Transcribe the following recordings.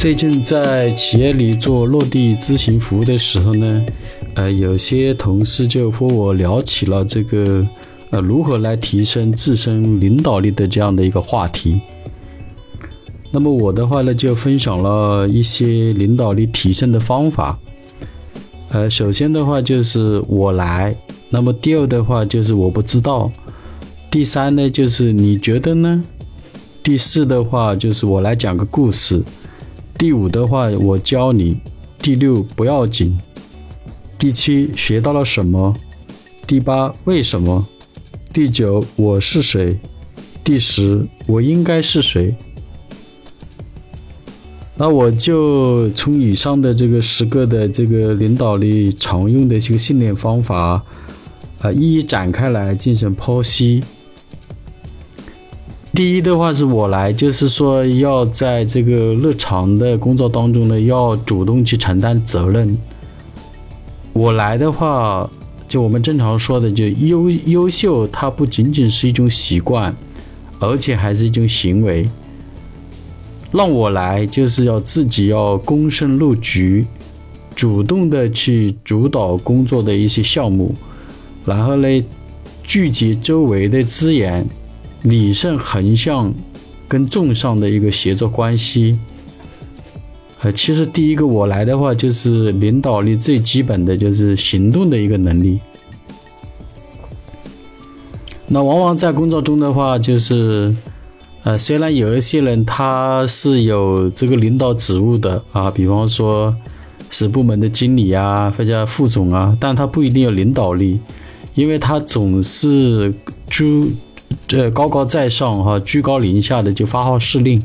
最近在企业里做落地咨询服务的时候呢，呃，有些同事就和我聊起了这个，呃，如何来提升自身领导力的这样的一个话题。那么我的话呢，就分享了一些领导力提升的方法。呃，首先的话就是我来，那么第二的话就是我不知道，第三呢就是你觉得呢？第四的话就是我来讲个故事。第五的话，我教你；第六不要紧；第七学到了什么；第八为什么；第九我是谁；第十我应该是谁。那我就从以上的这个十个的这个领导力常用的这个训练方法啊，一一展开来进行剖析。第一的话是我来，就是说要在这个日常的工作当中呢，要主动去承担责任。我来的话，就我们正常说的，就优优秀，它不仅仅是一种习惯，而且还是一种行为。让我来，就是要自己要躬身入局，主动的去主导工作的一些项目，然后呢，聚集周围的资源。理顺横向跟纵向的一个协作关系，呃，其实第一个我来的话，就是领导力最基本的就是行动的一个能力。那往往在工作中的话，就是呃，虽然有一些人他是有这个领导职务的啊，比方说是部门的经理啊，或者副总啊，但他不一定有领导力，因为他总是诸。这高高在上哈，居高临下的就发号施令，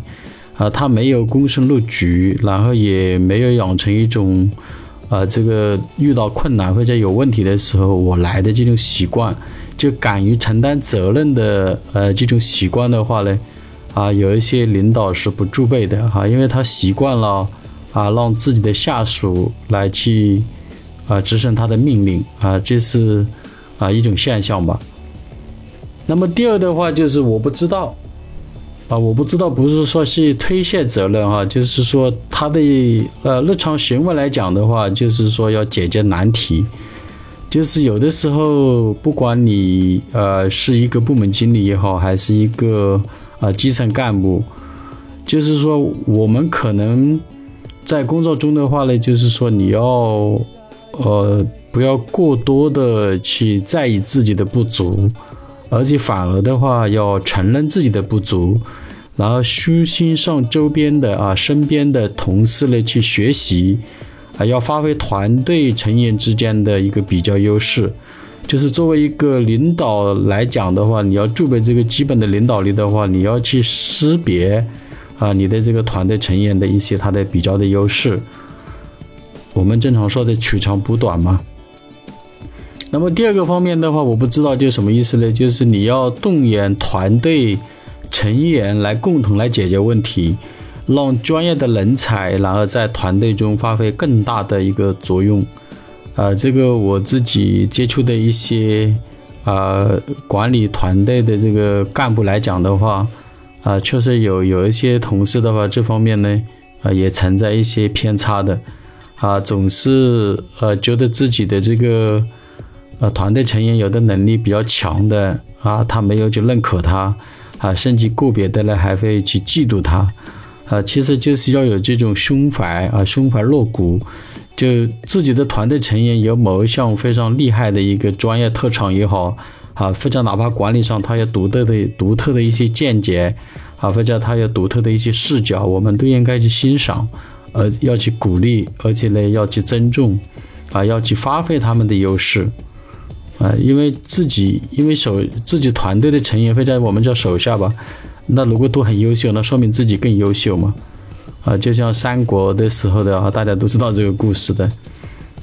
啊，他没有躬身入局，然后也没有养成一种，啊，这个遇到困难或者有问题的时候我来的这种习惯，就敢于承担责任的，呃，这种习惯的话呢，啊，有一些领导是不具备的哈，因为他习惯了啊，让自己的下属来去啊执行他的命令啊，这是啊一种现象吧。那么第二的话就是我不知道，啊，我不知道不是说是推卸责任哈，就是说他的呃日常行为来讲的话，就是说要解决难题，就是有的时候不管你呃是一个部门经理也好，还是一个啊基层干部，就是说我们可能在工作中的话呢，就是说你要呃不要过多的去在意自己的不足。而且反而的话，要承认自己的不足，然后虚心向周边的啊身边的同事呢去学习，啊，要发挥团队成员之间的一个比较优势。就是作为一个领导来讲的话，你要具备这个基本的领导力的话，你要去识别啊你的这个团队成员的一些他的比较的优势。我们正常说的取长补短嘛。那么第二个方面的话，我不知道就什么意思呢？就是你要动员团队成员来共同来解决问题，让专业的人才然后在团队中发挥更大的一个作用。啊，这个我自己接触的一些啊管理团队的这个干部来讲的话，啊，确实有有一些同事的话，这方面呢啊也存在一些偏差的，啊，总是呃觉得自己的这个。呃，团队成员有的能力比较强的啊，他没有就认可他啊，甚至个别的呢还会去嫉妒他啊。其实就是要有这种胸怀啊，胸怀若谷，就自己的团队成员有某一项非常厉害的一个专业特长也好啊，或者哪怕管理上他有独特的独特的一些见解啊，或者他有独特的一些视角，我们都应该去欣赏，呃，要去鼓励，而且呢要去尊重啊，要去发挥他们的优势。啊，因为自己，因为手自己团队的成员会在我们叫手下吧，那如果都很优秀，那说明自己更优秀嘛。啊，就像三国的时候的啊，大家都知道这个故事的。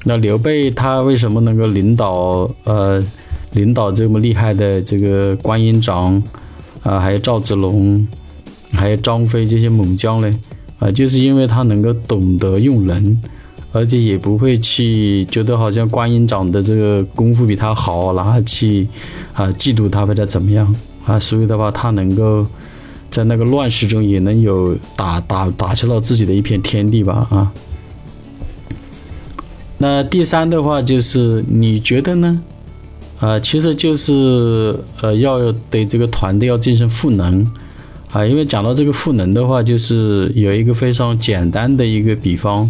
那刘备他为什么能够领导呃领导这么厉害的这个关云长啊，还有赵子龙，还有张飞这些猛将呢？啊，就是因为他能够懂得用人。而且也不会去觉得好像观音长的这个功夫比他好，然后去啊嫉妒他或者怎么样啊，所以的话他能够在那个乱世中也能有打打打出了自己的一片天地吧啊。那第三的话就是你觉得呢？啊，其实就是呃要对这个团队要进行赋能啊，因为讲到这个赋能的话，就是有一个非常简单的一个比方，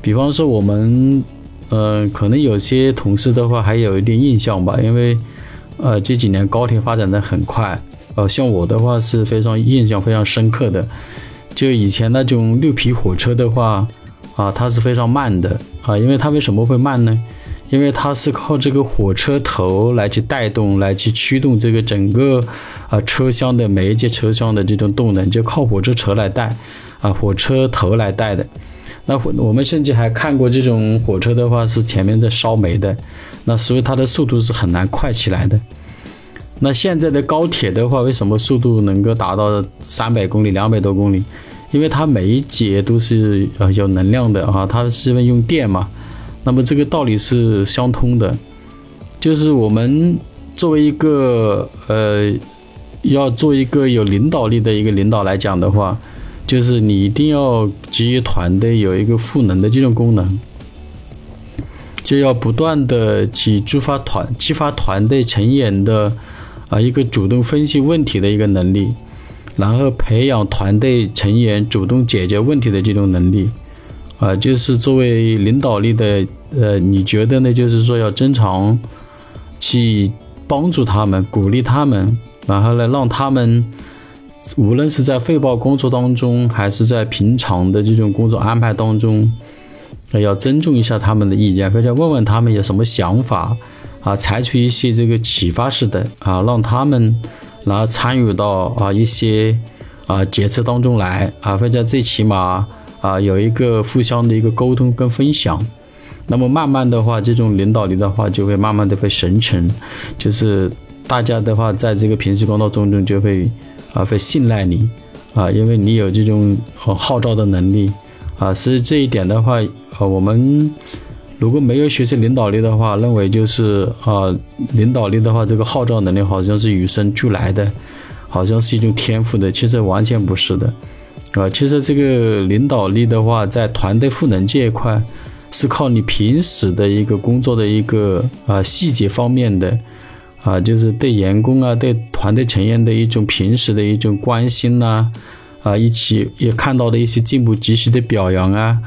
比方说我们呃可能有些同事的话还有一点印象吧，因为呃这几年高铁发展的很快。呃，像我的话是非常印象非常深刻的，就以前那种六皮火车的话，啊，它是非常慢的啊，因为它为什么会慢呢？因为它是靠这个火车头来去带动，来去驱动这个整个啊车厢的每一节车厢的这种动能，就靠火车头来带，啊，火车头来带的。那我们甚至还看过这种火车的话是前面在烧煤的，那所以它的速度是很难快起来的。那现在的高铁的话，为什么速度能够达到三百公里、两百多公里？因为它每一节都是呃有能量的啊，它是因为用电嘛。那么这个道理是相通的，就是我们作为一个呃要做一个有领导力的一个领导来讲的话，就是你一定要给予团队有一个赋能的这种功能，就要不断的去激发团激发团队成员的。啊，一个主动分析问题的一个能力，然后培养团队成员主动解决问题的这种能力，啊，就是作为领导力的，呃，你觉得呢？就是说要经常去帮助他们，鼓励他们，然后呢，让他们无论是在汇报工作当中，还是在平常的这种工作安排当中，要尊重一下他们的意见，或者问问他们有什么想法。啊，采取一些这个启发式的啊，让他们然后参与到啊一些啊决策当中来啊，或者最起码啊有一个互相的一个沟通跟分享。那么慢慢的话，这种领导力的话就会慢慢的会形成，就是大家的话在这个平时工作中中就会啊会信赖你啊，因为你有这种号召的能力啊，所以这一点的话，呃我们。如果没有学习领导力的话，认为就是啊，领导力的话，这个号召能力好像是与生俱来的，好像是一种天赋的，其实完全不是的，啊，其实这个领导力的话，在团队赋能这一块，是靠你平时的一个工作的一个啊细节方面的，啊，就是对员工啊，对团队成员的一种平时的一种关心呐，啊，一起也看到的一些进步及时的表扬啊。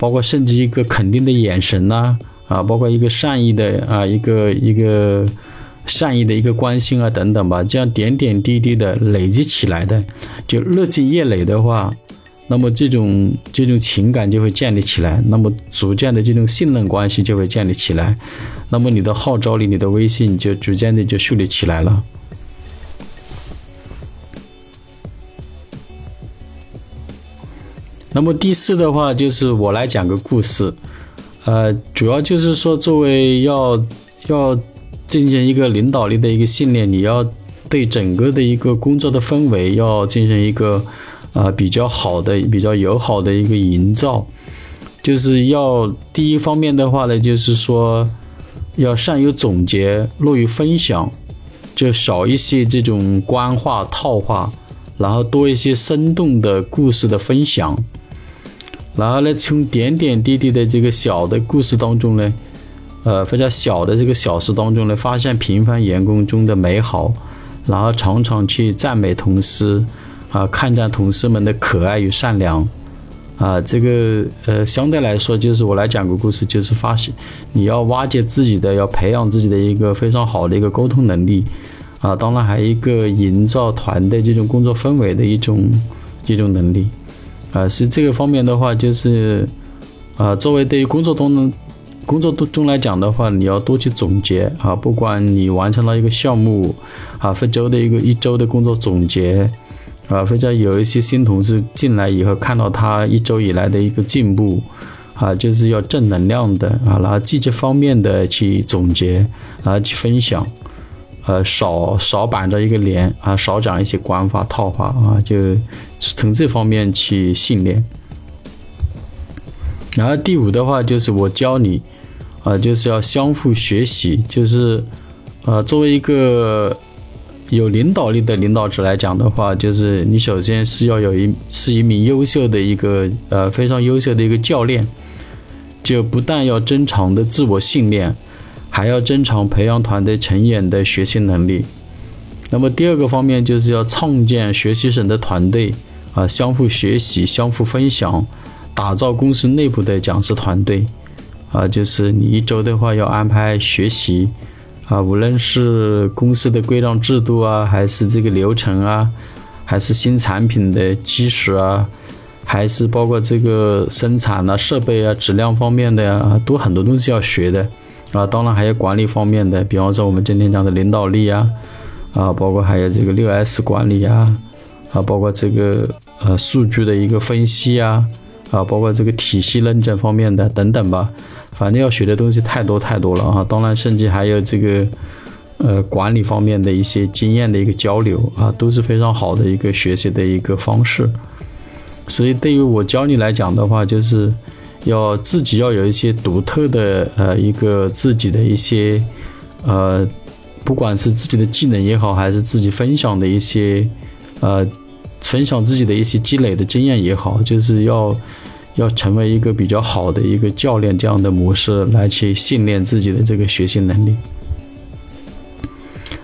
包括甚至一个肯定的眼神呐，啊，包括一个善意的啊，一个一个善意的一个关心啊，等等吧，这样点点滴滴的累积起来的，就日积月累的话，那么这种这种情感就会建立起来，那么逐渐的这种信任关系就会建立起来，那么你的号召力、你的威信就逐渐的就树立起来了。那么第四的话就是我来讲个故事，呃，主要就是说作为要要进行一个领导力的一个训练，你要对整个的一个工作的氛围要进行一个啊比较好的、比较友好的一个营造，就是要第一方面的话呢，就是说要善于总结、乐于分享，就少一些这种官话套话，然后多一些生动的故事的分享。然后呢，从点点滴滴的这个小的故事当中呢，呃，非常小的这个小事当中呢，发现平凡员工中的美好，然后常常去赞美同事，啊，看见同事们的可爱与善良，啊，这个呃，相对来说，就是我来讲个故事，就是发现你要挖掘自己的，要培养自己的一个非常好的一个沟通能力，啊，当然还有一个营造团队这种工作氛围的一种一种能力。啊，是这个方面的话，就是，啊，作为对于工作中，工作中中来讲的话，你要多去总结。啊，不管你完成了一个项目，啊，分周的一个一周的工作总结，啊，或者有一些新同事进来以后，看到他一周以来的一个进步，啊，就是要正能量的啊，然后积极方面的去总结，然后去分享。呃，少少板着一个脸啊，少讲一些官话套话啊，就从这方面去训练。然后第五的话就是我教你啊，就是要相互学习，就是呃，作为一个有领导力的领导者来讲的话，就是你首先是要有一是一名优秀的一个呃非常优秀的一个教练，就不但要增强的自我训练，还要增强培养团队成员的学习能力。那么第二个方面就是要创建学习型的团队啊，相互学习、相互分享，打造公司内部的讲师团队啊，就是你一周的话要安排学习。啊，无论是公司的规章制度啊，还是这个流程啊，还是新产品的基石啊，还是包括这个生产啊、设备啊、质量方面的呀，都很多东西要学的啊。当然还有管理方面的，比方说我们今天讲的领导力啊，啊，包括还有这个六 S 管理啊，啊，包括这个呃数据的一个分析啊，啊，包括这个体系认证方面的等等吧。反正要学的东西太多太多了啊！当然，甚至还有这个，呃，管理方面的一些经验的一个交流啊，都是非常好的一个学习的一个方式。所以，对于我教你来讲的话，就是要自己要有一些独特的呃一个自己的一些呃，不管是自己的技能也好，还是自己分享的一些呃，分享自己的一些积累的经验也好，就是要。要成为一个比较好的一个教练，这样的模式来去训练自己的这个学习能力。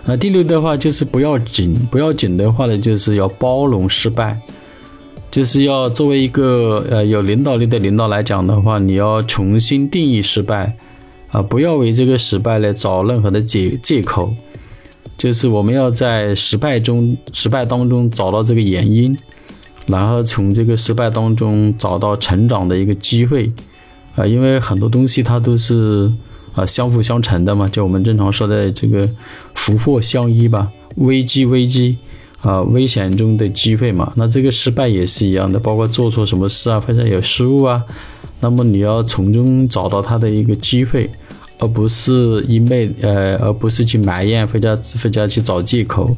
那第六的话就是不要紧，不要紧的话呢，就是要包容失败，就是要作为一个呃有领导力的领导来讲的话，你要重新定义失败啊，不要为这个失败来找任何的借借口，就是我们要在失败中失败当中找到这个原因。然后从这个失败当中找到成长的一个机会，啊，因为很多东西它都是啊相辅相成的嘛，就我们正常说的这个福祸相依吧，危机危机啊，危险中的机会嘛。那这个失败也是一样的，包括做错什么事啊，或者有失误啊，那么你要从中找到它的一个机会，而不是一昧呃，而不是去埋怨或者或者去找借口。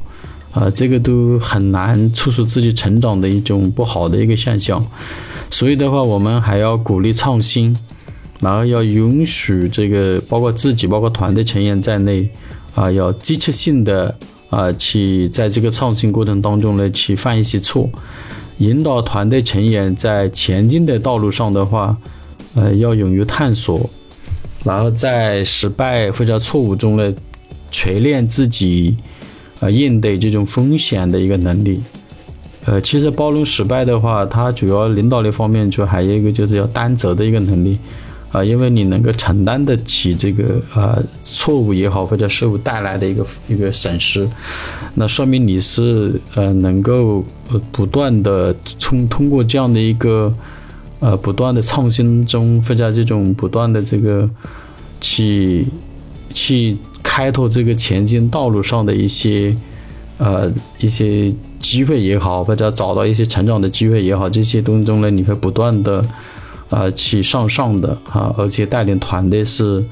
啊，这个都很难促使自己成长的一种不好的一个现象，所以的话，我们还要鼓励创新，然后要允许这个包括自己、包括团队成员在内，啊，要机械性的啊去在这个创新过程当中呢去犯一些错，引导团队成员在前进的道路上的话，呃，要勇于探索，然后在失败或者错误中呢锤炼自己。啊，应对这种风险的一个能力，呃，其实包容失败的话，它主要领导力方面就还有一个就是要担责的一个能力，啊，因为你能够承担得起这个啊错误也好或者失误带来的一个一个损失，那说明你是呃能够呃不断的从通过这样的一个呃不断的创新中或者这种不断的这个去去。开拓这个前进道路上的一些，呃，一些机会也好，或者找到一些成长的机会也好，这些当中呢，你会不断的，啊，去向上的啊，而且带领团队是，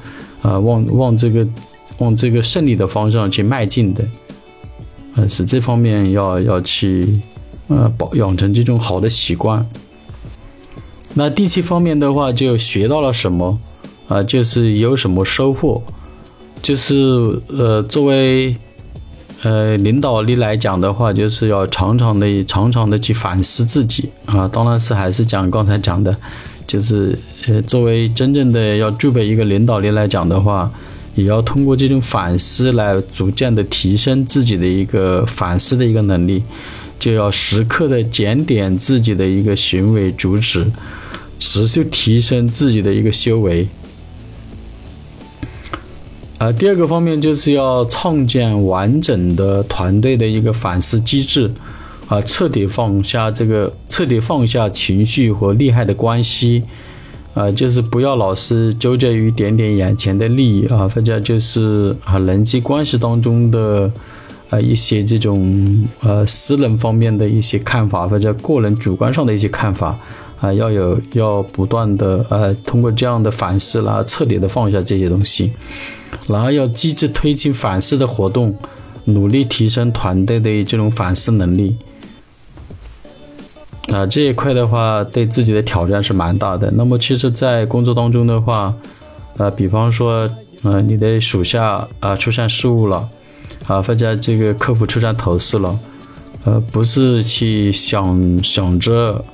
啊，往往这个往这个胜利的方向去迈进的，呃，是这方面要要去，呃，保养成这种好的习惯。那第七方面的话，就学到了什么，啊，就是有什么收获。就是呃，作为呃领导力来讲的话，就是要常常的、常常的去反思自己啊。当然是还是讲刚才讲的，就是呃，作为真正的要具备一个领导力来讲的话，也要通过这种反思来逐渐的提升自己的一个反思的一个能力，就要时刻的检点自己的一个行为主旨，持续提升自己的一个修为。呃，第二个方面就是要创建完整的团队的一个反思机制，啊，彻底放下这个，彻底放下情绪和利害的关系，啊，就是不要老是纠结于点点眼前的利益啊，或者就是啊人际关系当中的啊一些这种呃私人方面的一些看法，或者个人主观上的一些看法。啊，要有要不断的呃，通过这样的反思，然后彻底的放下这些东西，然后要积极推进反思的活动，努力提升团队的这种反思能力。啊，这一块的话，对自己的挑战是蛮大的。那么，其实，在工作当中的话，呃，比方说，呃，你的属下啊出现失误了，啊，或者这个客服出现投诉了，呃，不是去想想着，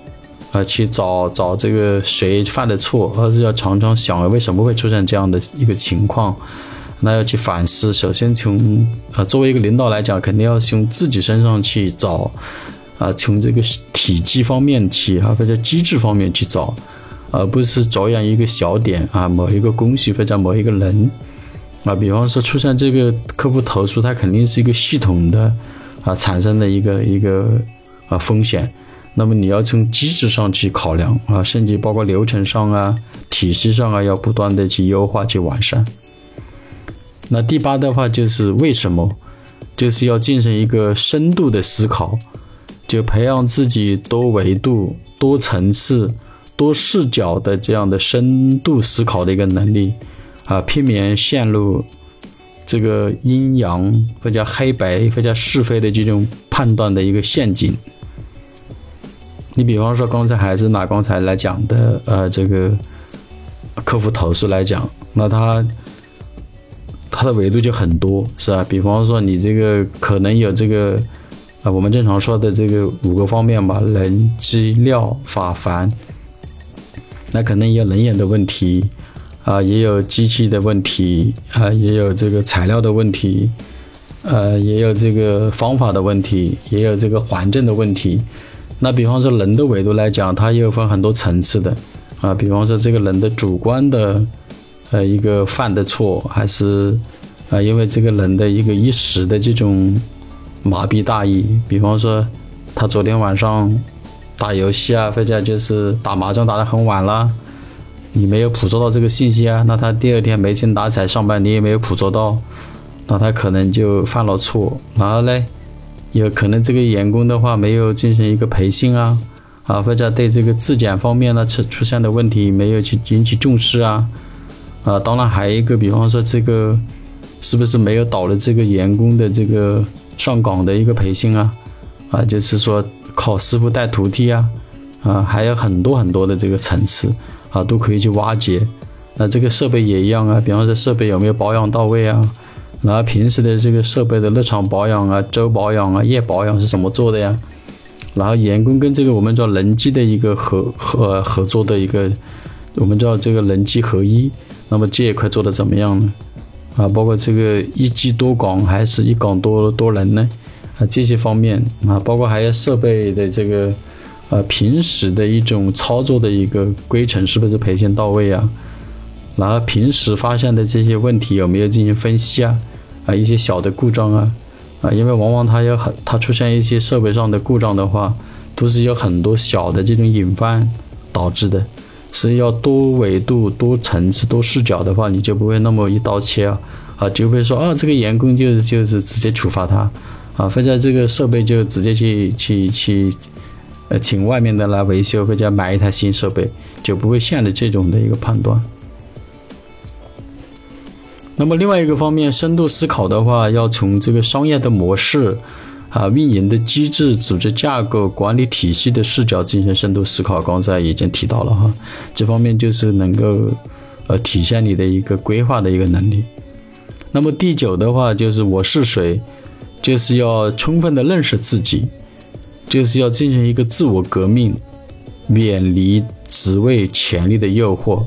啊，去找找这个谁犯的错，而是要常常想为什么会出现这样的一个情况，那要去反思。首先从啊，作为一个领导来讲，肯定要从自己身上去找，啊，从这个体积方面去，啊，或者机制方面去找，而不是着眼一个小点啊，某一个工序或者某一个人。啊，比方说出现这个客户投诉，它肯定是一个系统的啊产生的一个一个啊风险。那么你要从机制上去考量啊，甚至包括流程上啊、体系上啊，要不断的去优化、去完善。那第八的话就是为什么，就是要进行一个深度的思考，就培养自己多维度、多层次、多视角的这样的深度思考的一个能力。啊，避免陷入这个阴阳或者黑白或者是非的这种判断的一个陷阱。你比方说，刚才还是拿刚才来讲的，呃，这个客户投诉来讲，那他他的维度就很多，是吧？比方说，你这个可能有这个啊，我们正常说的这个五个方面吧，人机料法凡，那可能也有人眼的问题。啊，也有机器的问题，啊，也有这个材料的问题，呃，也有这个方法的问题，也有这个环境的问题。那比方说人的维度来讲，它又分很多层次的，啊，比方说这个人的主观的，呃，一个犯的错，还是啊，因为这个人的一个一时的这种麻痹大意，比方说他昨天晚上打游戏啊，或者就是打麻将打得很晚了。你没有捕捉到这个信息啊，那他第二天没精打采上班，你也没有捕捉到，那他可能就犯了错。然后嘞，有可能这个员工的话没有进行一个培训啊，啊，或者对这个质检方面呢出出现的问题没有去引起重视啊，啊，当然还有一个，比方说这个是不是没有导了这个员工的这个上岗的一个培训啊，啊，就是说靠师傅带徒弟啊，啊，还有很多很多的这个层次。啊，都可以去挖掘。那这个设备也一样啊，比方说设备有没有保养到位啊？然后平时的这个设备的日常保养啊、周保养啊、夜保养是怎么做的呀？然后员工跟这个我们叫人机的一个合合合作的一个，我们叫这个人机合一。那么这一块做的怎么样呢？啊，包括这个一机多岗还是一岗多多人呢？啊，这些方面啊，包括还有设备的这个。呃，平时的一种操作的一个规程是不是培训到位啊？然后平时发现的这些问题有没有进行分析啊？啊，一些小的故障啊，啊，因为往往它有很，它出现一些设备上的故障的话，都是有很多小的这种隐患导致的，是要多维度、多层次、多视角的话，你就不会那么一刀切啊，啊，就会说啊，这个员工就就是直接处罚他，啊，或者这个设备就直接去去去。呃，请外面的来维修或者买一台新设备，就不会陷入这种的一个判断。那么另外一个方面，深度思考的话，要从这个商业的模式、啊运营的机制、组织架构、管理体系的视角进行深度思考。刚才已经提到了哈，这方面就是能够呃体现你的一个规划的一个能力。那么第九的话，就是我是谁，就是要充分的认识自己。就是要进行一个自我革命，远离职位权力的诱惑，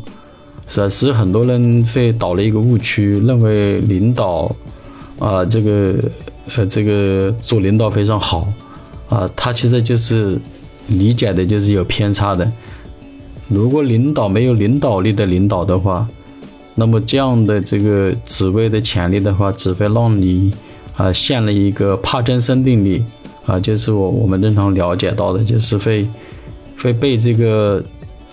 是吧？是很多人会导了一个误区，认为领导啊，这个呃，这个做领导非常好啊，他其实就是理解的就是有偏差的。如果领导没有领导力的领导的话，那么这样的这个职位的潜力的话，只会让你啊陷了一个帕金森定律。啊，就是我我们正常了解到的，就是会会被这个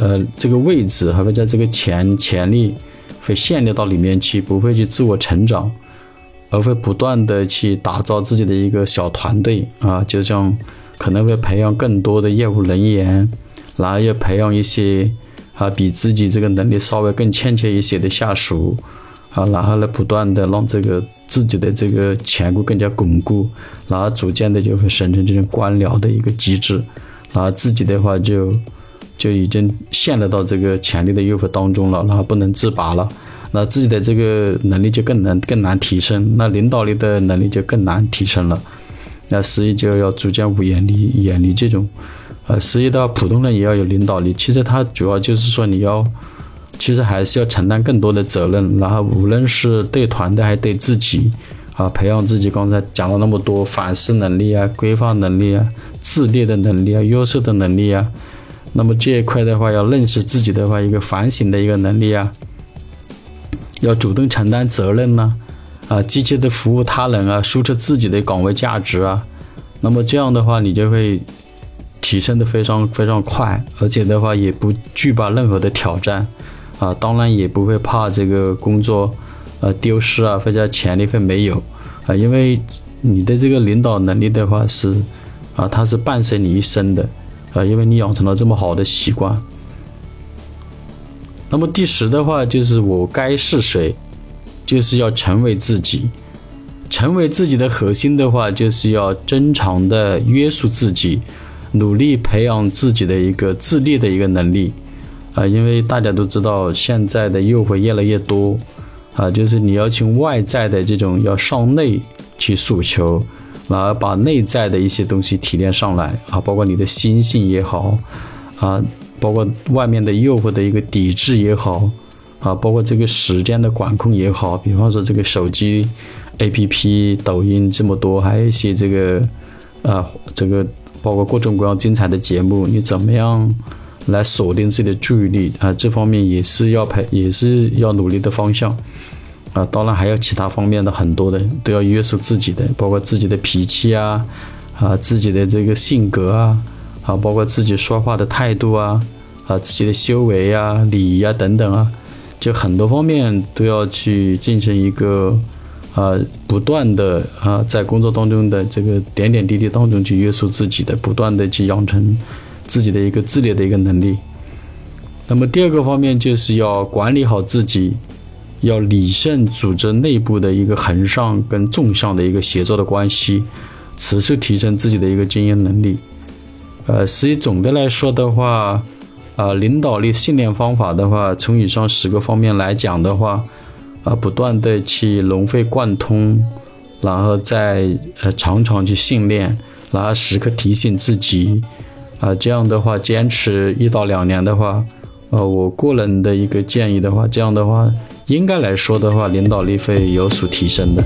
呃这个位置，还会在这个潜潜力会陷入到里面去，不会去自我成长，而会不断的去打造自己的一个小团队啊，就像可能会培养更多的业务人员，然后又培养一些啊比自己这个能力稍微更欠缺一些的下属啊，然后呢不断的让这个。自己的这个权固更加巩固，然后逐渐的就会形成这种官僚的一个机制，然后自己的话就就已经陷入到这个潜力的诱惑当中了，然后不能自拔了，那自己的这个能力就更难更难提升，那领导力的能力就更难提升了。那所以就要逐渐远离远离这种，呃，十一的，普通人也要有领导力。其实他主要就是说你要，其实还是要承担更多的责任，然后无论是对团队还是对自己，啊，培养自己。刚才讲了那么多反思能力啊、规划能力啊、自立的能力啊、优秀的能力啊，那么这一块的话，要认识自己的话，一个反省的一个能力啊。要主动承担责任呢，啊，积极的服务他人啊，输出自己的岗位价值啊，那么这样的话，你就会提升的非常非常快，而且的话也不惧怕任何的挑战，啊，当然也不会怕这个工作呃丢失啊，或者潜力会没有啊，因为你的这个领导能力的话是啊，它是伴随你一生的啊，因为你养成了这么好的习惯。那么第十的话就是我该是谁，就是要成为自己，成为自己的核心的话，就是要正常的约束自己，努力培养自己的一个自立的一个能力，啊，因为大家都知道现在的诱惑越来越多，啊，就是你要从外在的这种要向内去诉求，然后把内在的一些东西提炼上来，啊，包括你的心性也好，啊。包括外面的诱惑的一个抵制也好，啊，包括这个时间的管控也好，比方说这个手机 APP、抖音这么多，还有一些这个，啊，这个包括各种各样精彩的节目，你怎么样来锁定自己的注意力啊？这方面也是要培，也是要努力的方向，啊，当然还有其他方面的很多的都要约束自己的，包括自己的脾气啊，啊，自己的这个性格啊。啊，包括自己说话的态度啊，啊，自己的修为啊、礼仪啊等等啊，就很多方面都要去进行一个啊，不断的啊，在工作当中的这个点点滴滴当中去约束自己的，不断的去养成自己的一个自立的一个能力。那么第二个方面就是要管理好自己，要理顺组织内部的一个横向跟纵向的一个协作的关系，此时提升自己的一个经营能力。呃，所以总的来说的话，啊，领导力训练方法的话，从以上十个方面来讲的话，啊，不断的去融会贯通，然后再呃常常去训练，然后时刻提醒自己，啊，这样的话坚持一到两年的话，呃，我个人的一个建议的话，这样的话应该来说的话，领导力会有所提升的。